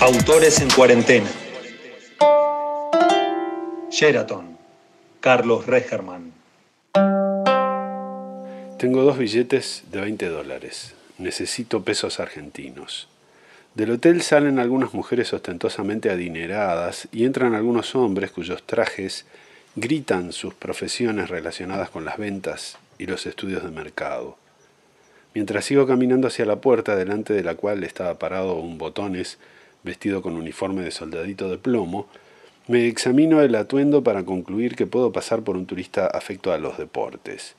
Autores en cuarentena. Sheraton. Carlos Regerman. Tengo dos billetes de 20 dólares. Necesito pesos argentinos. Del hotel salen algunas mujeres ostentosamente adineradas y entran algunos hombres cuyos trajes gritan sus profesiones relacionadas con las ventas y los estudios de mercado. Mientras sigo caminando hacia la puerta delante de la cual estaba parado un botones vestido con uniforme de soldadito de plomo, me examino el atuendo para concluir que puedo pasar por un turista afecto a los deportes.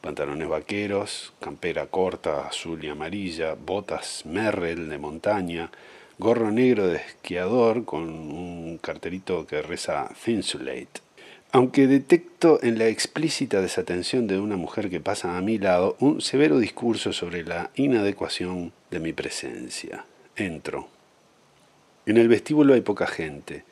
Pantalones vaqueros, campera corta, azul y amarilla, botas Merrell de montaña, gorro negro de esquiador con un carterito que reza Thinsulate. Aunque detecto en la explícita desatención de una mujer que pasa a mi lado un severo discurso sobre la inadecuación de mi presencia. Entro. En el vestíbulo hay poca gente.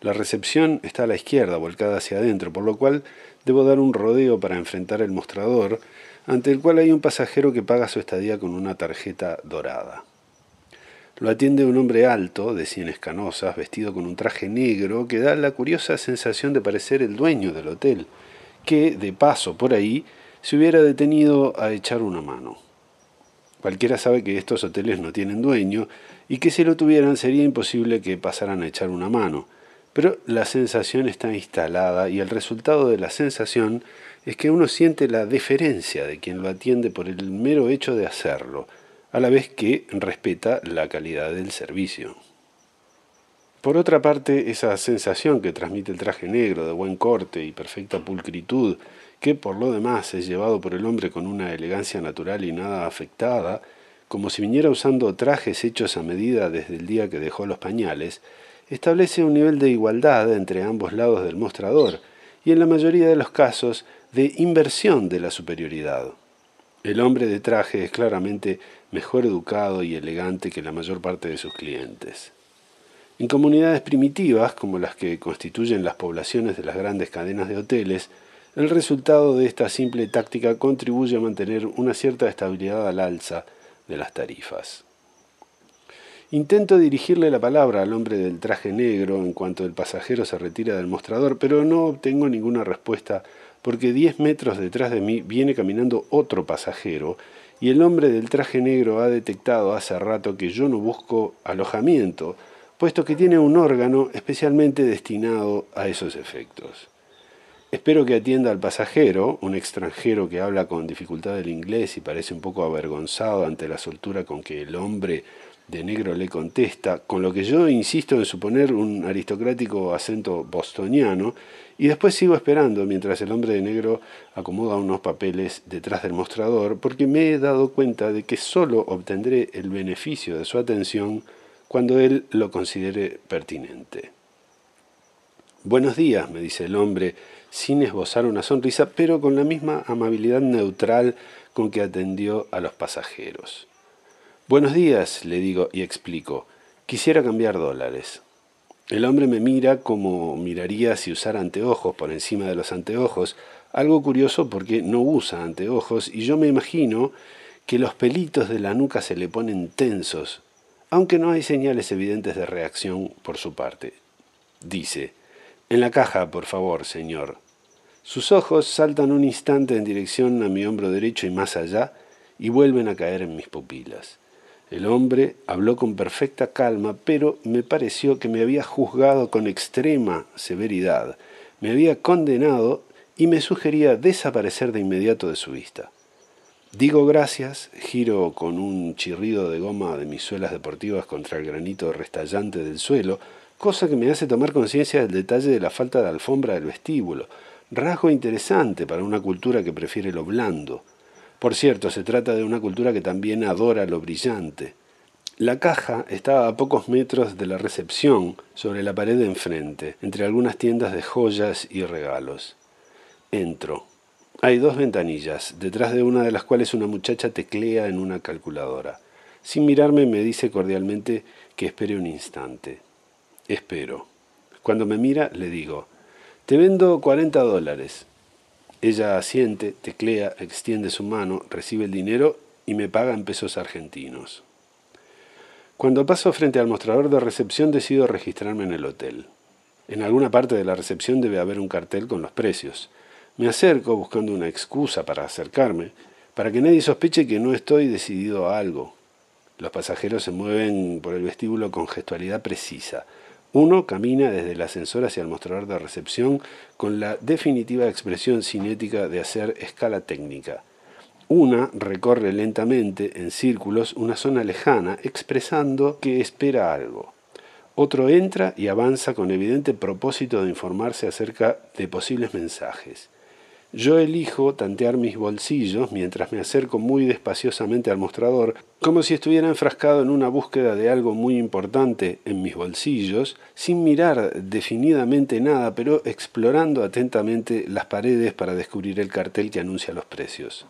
La recepción está a la izquierda, volcada hacia adentro, por lo cual debo dar un rodeo para enfrentar el mostrador, ante el cual hay un pasajero que paga su estadía con una tarjeta dorada. Lo atiende un hombre alto, de sienes canosas, vestido con un traje negro, que da la curiosa sensación de parecer el dueño del hotel, que, de paso por ahí, se hubiera detenido a echar una mano. Cualquiera sabe que estos hoteles no tienen dueño y que si lo tuvieran sería imposible que pasaran a echar una mano. Pero la sensación está instalada y el resultado de la sensación es que uno siente la deferencia de quien lo atiende por el mero hecho de hacerlo, a la vez que respeta la calidad del servicio. Por otra parte, esa sensación que transmite el traje negro de buen corte y perfecta pulcritud que por lo demás es llevado por el hombre con una elegancia natural y nada afectada, como si viniera usando trajes hechos a medida desde el día que dejó los pañales, establece un nivel de igualdad entre ambos lados del mostrador y en la mayoría de los casos de inversión de la superioridad. El hombre de traje es claramente mejor educado y elegante que la mayor parte de sus clientes. En comunidades primitivas, como las que constituyen las poblaciones de las grandes cadenas de hoteles, el resultado de esta simple táctica contribuye a mantener una cierta estabilidad al alza de las tarifas. Intento dirigirle la palabra al hombre del traje negro en cuanto el pasajero se retira del mostrador, pero no obtengo ninguna respuesta porque diez metros detrás de mí viene caminando otro pasajero y el hombre del traje negro ha detectado hace rato que yo no busco alojamiento, puesto que tiene un órgano especialmente destinado a esos efectos. Espero que atienda al pasajero, un extranjero que habla con dificultad el inglés y parece un poco avergonzado ante la soltura con que el hombre de negro le contesta, con lo que yo insisto en suponer un aristocrático acento bostoniano, y después sigo esperando mientras el hombre de negro acomoda unos papeles detrás del mostrador, porque me he dado cuenta de que solo obtendré el beneficio de su atención cuando él lo considere pertinente. Buenos días, me dice el hombre, sin esbozar una sonrisa, pero con la misma amabilidad neutral con que atendió a los pasajeros. Buenos días, le digo y explico. Quisiera cambiar dólares. El hombre me mira como miraría si usara anteojos por encima de los anteojos, algo curioso porque no usa anteojos y yo me imagino que los pelitos de la nuca se le ponen tensos, aunque no hay señales evidentes de reacción por su parte. Dice, en la caja, por favor, señor. Sus ojos saltan un instante en dirección a mi hombro derecho y más allá, y vuelven a caer en mis pupilas. El hombre habló con perfecta calma, pero me pareció que me había juzgado con extrema severidad, me había condenado y me sugería desaparecer de inmediato de su vista. Digo gracias, giro con un chirrido de goma de mis suelas deportivas contra el granito restallante del suelo, cosa que me hace tomar conciencia del detalle de la falta de alfombra del vestíbulo, rasgo interesante para una cultura que prefiere lo blando. Por cierto, se trata de una cultura que también adora lo brillante. La caja estaba a pocos metros de la recepción, sobre la pared de enfrente, entre algunas tiendas de joyas y regalos. Entro. Hay dos ventanillas, detrás de una de las cuales una muchacha teclea en una calculadora. Sin mirarme me dice cordialmente que espere un instante. Espero. Cuando me mira le digo, te vendo 40 dólares. Ella asiente, teclea, extiende su mano, recibe el dinero y me paga en pesos argentinos. Cuando paso frente al mostrador de recepción decido registrarme en el hotel. En alguna parte de la recepción debe haber un cartel con los precios. Me acerco buscando una excusa para acercarme, para que nadie sospeche que no estoy decidido a algo. Los pasajeros se mueven por el vestíbulo con gestualidad precisa. Uno camina desde el ascensor hacia el mostrador de recepción con la definitiva expresión cinética de hacer escala técnica. Una recorre lentamente, en círculos, una zona lejana, expresando que espera algo. Otro entra y avanza con evidente propósito de informarse acerca de posibles mensajes. Yo elijo tantear mis bolsillos mientras me acerco muy despaciosamente al mostrador, como si estuviera enfrascado en una búsqueda de algo muy importante en mis bolsillos, sin mirar definidamente nada, pero explorando atentamente las paredes para descubrir el cartel que anuncia los precios.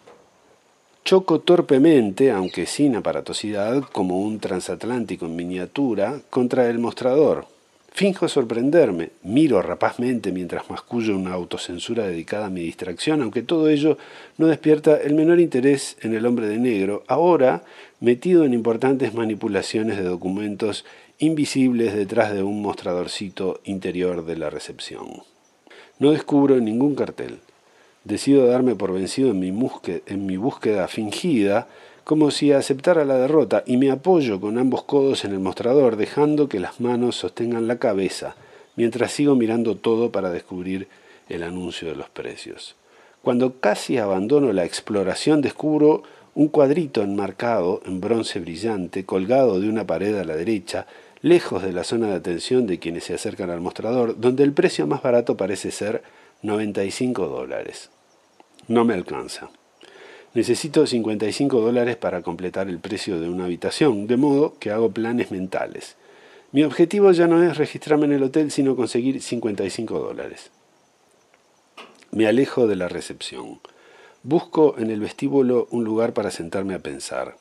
Choco torpemente, aunque sin aparatosidad, como un transatlántico en miniatura, contra el mostrador. Finjo sorprenderme, miro rapazmente mientras mascullo una autocensura dedicada a mi distracción, aunque todo ello no despierta el menor interés en el hombre de negro, ahora metido en importantes manipulaciones de documentos invisibles detrás de un mostradorcito interior de la recepción. No descubro ningún cartel. Decido darme por vencido en mi, en mi búsqueda fingida, como si aceptara la derrota, y me apoyo con ambos codos en el mostrador, dejando que las manos sostengan la cabeza, mientras sigo mirando todo para descubrir el anuncio de los precios. Cuando casi abandono la exploración, descubro un cuadrito enmarcado en bronce brillante, colgado de una pared a la derecha, lejos de la zona de atención de quienes se acercan al mostrador, donde el precio más barato parece ser 95 dólares. No me alcanza. Necesito 55 dólares para completar el precio de una habitación, de modo que hago planes mentales. Mi objetivo ya no es registrarme en el hotel, sino conseguir 55 dólares. Me alejo de la recepción. Busco en el vestíbulo un lugar para sentarme a pensar.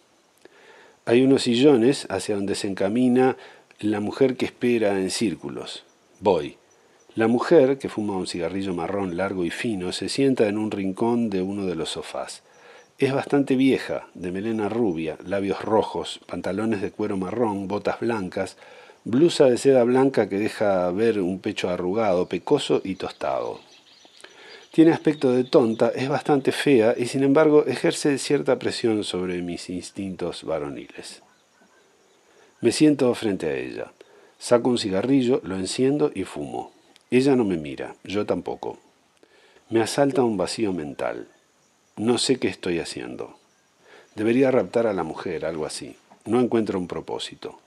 Hay unos sillones hacia donde se encamina la mujer que espera en círculos. Voy. La mujer, que fuma un cigarrillo marrón largo y fino, se sienta en un rincón de uno de los sofás. Es bastante vieja, de melena rubia, labios rojos, pantalones de cuero marrón, botas blancas, blusa de seda blanca que deja ver un pecho arrugado, pecoso y tostado. Tiene aspecto de tonta, es bastante fea y sin embargo ejerce cierta presión sobre mis instintos varoniles. Me siento frente a ella. Saco un cigarrillo, lo enciendo y fumo. Ella no me mira, yo tampoco. Me asalta un vacío mental. No sé qué estoy haciendo. Debería raptar a la mujer, algo así. No encuentro un propósito.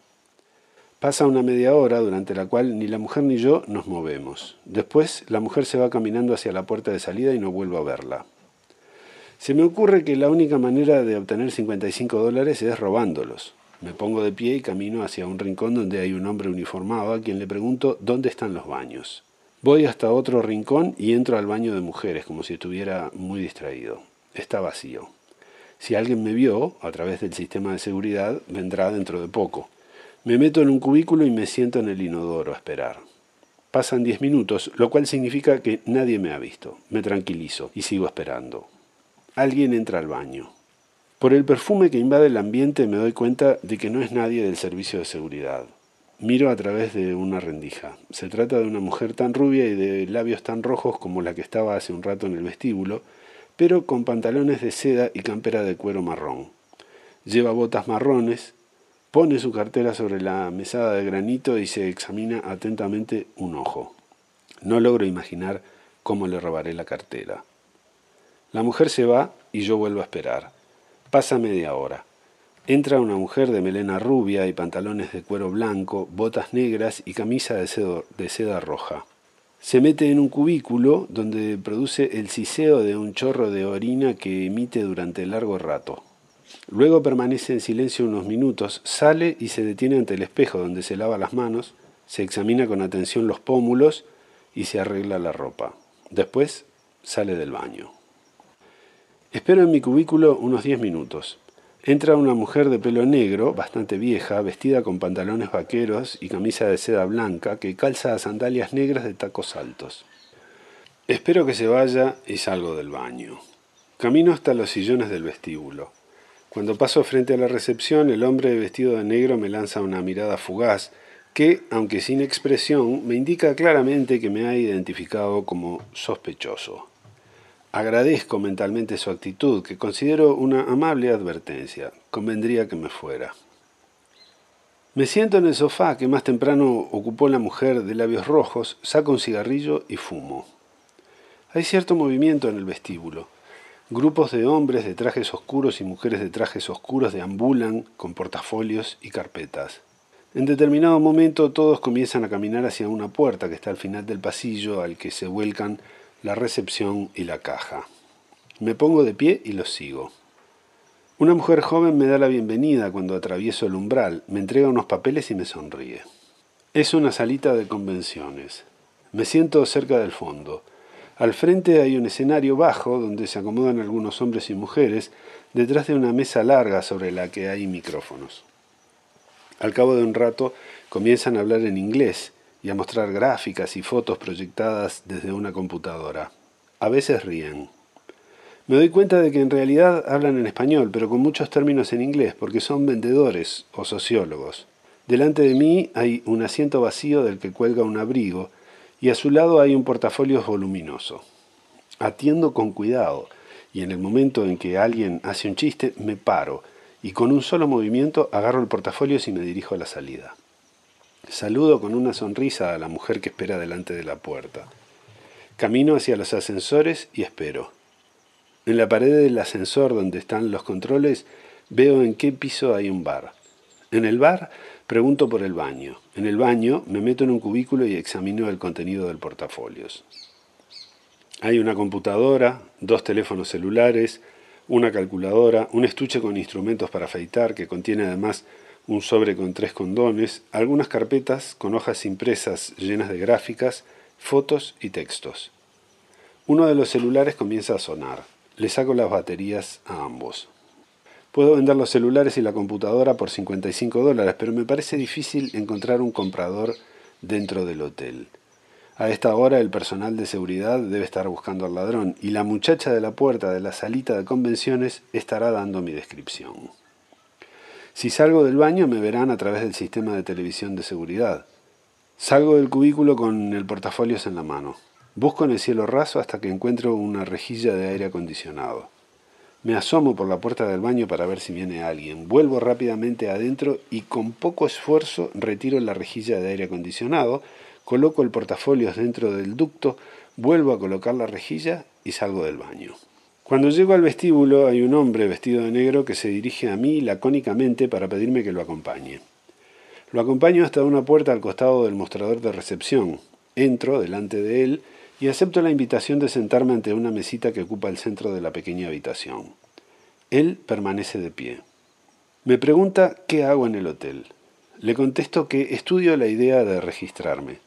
Pasa una media hora durante la cual ni la mujer ni yo nos movemos. Después la mujer se va caminando hacia la puerta de salida y no vuelvo a verla. Se me ocurre que la única manera de obtener 55 dólares es robándolos. Me pongo de pie y camino hacia un rincón donde hay un hombre uniformado a quien le pregunto dónde están los baños. Voy hasta otro rincón y entro al baño de mujeres, como si estuviera muy distraído. Está vacío. Si alguien me vio, a través del sistema de seguridad, vendrá dentro de poco. Me meto en un cubículo y me siento en el inodoro a esperar. Pasan diez minutos, lo cual significa que nadie me ha visto. Me tranquilizo y sigo esperando. Alguien entra al baño. Por el perfume que invade el ambiente me doy cuenta de que no es nadie del servicio de seguridad. Miro a través de una rendija. Se trata de una mujer tan rubia y de labios tan rojos como la que estaba hace un rato en el vestíbulo, pero con pantalones de seda y campera de cuero marrón. Lleva botas marrones, pone su cartera sobre la mesada de granito y se examina atentamente un ojo. No logro imaginar cómo le robaré la cartera. La mujer se va y yo vuelvo a esperar. Pasa media hora. Entra una mujer de melena rubia y pantalones de cuero blanco, botas negras y camisa de, seda roja. Se mete en un cubículo donde produce el siseo de un chorro de orina que emite durante largo rato. Luego permanece en silencio unos minutos, sale y se detiene ante el espejo donde se lava las manos, se examina con atención los pómulos y se arregla la ropa. Después sale del baño. Espero en mi cubículo unos diez minutos. Entra una mujer de pelo negro, bastante vieja, vestida con pantalones vaqueros y camisa de seda blanca, que calza sandalias negras de tacos altos. Espero que se vaya y salgo del baño. Camino hasta los sillones del vestíbulo. Cuando paso frente a la recepción, el hombre vestido de negro me lanza una mirada fugaz que, aunque sin expresión, me indica claramente que me ha identificado como sospechoso. Agradezco mentalmente su actitud, que considero una amable advertencia. Convendría que me fuera. Me siento en el sofá que más temprano ocupó la mujer de labios rojos, saco un cigarrillo y fumo. Hay cierto movimiento en el vestíbulo. Grupos de hombres de trajes oscuros y mujeres de trajes oscuros deambulan con portafolios y carpetas. En determinado momento todos comienzan a caminar hacia una puerta que está al final del pasillo al que se vuelcan la recepción y la caja. Me pongo de pie y los sigo. Una mujer joven me da la bienvenida cuando atravieso el umbral, me entrega unos papeles y me sonríe. Es una salita de convenciones. Me siento cerca del fondo. Al frente hay un escenario bajo donde se acomodan algunos hombres y mujeres detrás de una mesa larga sobre la que hay micrófonos. Al cabo de un rato comienzan a hablar en inglés y a mostrar gráficas y fotos proyectadas desde una computadora. A veces ríen. Me doy cuenta de que en realidad hablan en español, pero con muchos términos en inglés, porque son vendedores o sociólogos. Delante de mí hay un asiento vacío del que cuelga un abrigo, y a su lado hay un portafolio voluminoso. Atiendo con cuidado, y en el momento en que alguien hace un chiste, me paro, y con un solo movimiento agarro el portafolio y me dirijo a la salida. Saludo con una sonrisa a la mujer que espera delante de la puerta. Camino hacia los ascensores y espero. En la pared del ascensor donde están los controles veo en qué piso hay un bar. En el bar pregunto por el baño. En el baño me meto en un cubículo y examino el contenido del portafolios. Hay una computadora, dos teléfonos celulares, una calculadora, un estuche con instrumentos para afeitar que contiene además un sobre con tres condones, algunas carpetas con hojas impresas llenas de gráficas, fotos y textos. Uno de los celulares comienza a sonar. Le saco las baterías a ambos. Puedo vender los celulares y la computadora por 55 dólares, pero me parece difícil encontrar un comprador dentro del hotel. A esta hora el personal de seguridad debe estar buscando al ladrón y la muchacha de la puerta de la salita de convenciones estará dando mi descripción. Si salgo del baño me verán a través del sistema de televisión de seguridad. Salgo del cubículo con el portafolios en la mano. Busco en el cielo raso hasta que encuentro una rejilla de aire acondicionado. Me asomo por la puerta del baño para ver si viene alguien. Vuelvo rápidamente adentro y con poco esfuerzo retiro la rejilla de aire acondicionado, coloco el portafolios dentro del ducto, vuelvo a colocar la rejilla y salgo del baño. Cuando llego al vestíbulo hay un hombre vestido de negro que se dirige a mí lacónicamente para pedirme que lo acompañe. Lo acompaño hasta una puerta al costado del mostrador de recepción. Entro delante de él y acepto la invitación de sentarme ante una mesita que ocupa el centro de la pequeña habitación. Él permanece de pie. Me pregunta qué hago en el hotel. Le contesto que estudio la idea de registrarme.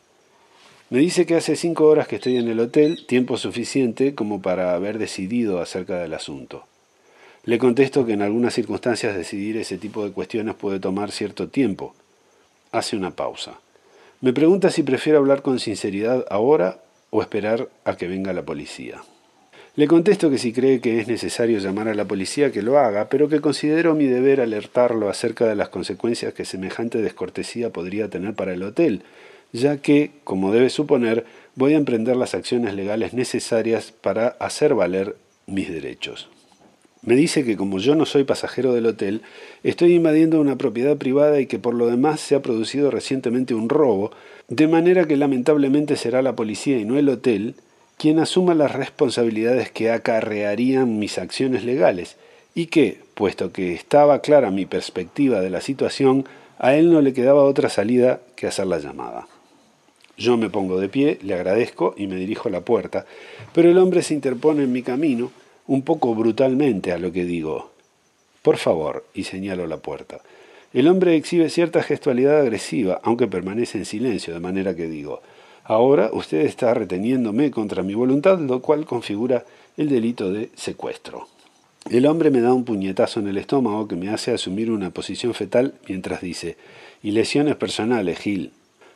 Me dice que hace cinco horas que estoy en el hotel, tiempo suficiente como para haber decidido acerca del asunto. Le contesto que en algunas circunstancias decidir ese tipo de cuestiones puede tomar cierto tiempo. Hace una pausa. Me pregunta si prefiero hablar con sinceridad ahora o esperar a que venga la policía. Le contesto que si cree que es necesario llamar a la policía que lo haga, pero que considero mi deber alertarlo acerca de las consecuencias que semejante descortesía podría tener para el hotel, ya que, como debe suponer, voy a emprender las acciones legales necesarias para hacer valer mis derechos. Me dice que como yo no soy pasajero del hotel, estoy invadiendo una propiedad privada y que por lo demás se ha producido recientemente un robo, de manera que lamentablemente será la policía y no el hotel quien asuma las responsabilidades que acarrearían mis acciones legales, y que, puesto que estaba clara mi perspectiva de la situación, a él no le quedaba otra salida que hacer la llamada. Yo me pongo de pie, le agradezco y me dirijo a la puerta, pero el hombre se interpone en mi camino, un poco brutalmente a lo que digo. Por favor, y señalo la puerta. El hombre exhibe cierta gestualidad agresiva, aunque permanece en silencio, de manera que digo, ahora usted está reteniéndome contra mi voluntad, lo cual configura el delito de secuestro. El hombre me da un puñetazo en el estómago que me hace asumir una posición fetal mientras dice, y lesiones personales, Gil.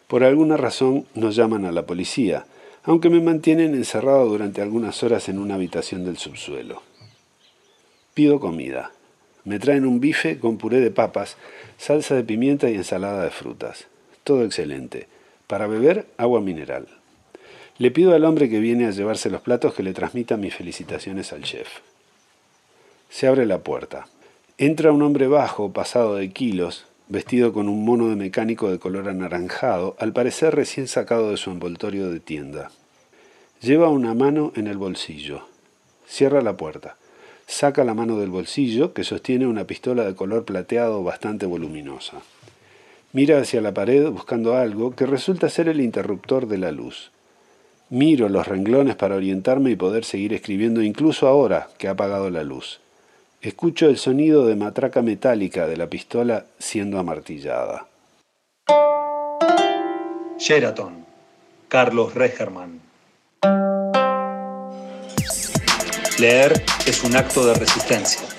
Por alguna razón nos llaman a la policía, aunque me mantienen encerrado durante algunas horas en una habitación del subsuelo. Pido comida. Me traen un bife con puré de papas, salsa de pimienta y ensalada de frutas. Todo excelente. Para beber, agua mineral. Le pido al hombre que viene a llevarse los platos que le transmita mis felicitaciones al chef. Se abre la puerta. Entra un hombre bajo, pasado de kilos, vestido con un mono de mecánico de color anaranjado, al parecer recién sacado de su envoltorio de tienda. Lleva una mano en el bolsillo. Cierra la puerta. Saca la mano del bolsillo, que sostiene una pistola de color plateado bastante voluminosa. Mira hacia la pared buscando algo que resulta ser el interruptor de la luz. Miro los renglones para orientarme y poder seguir escribiendo incluso ahora que ha apagado la luz. Escucho el sonido de matraca metálica de la pistola siendo amartillada. Sheraton, Carlos Regerman. Leer es un acto de resistencia.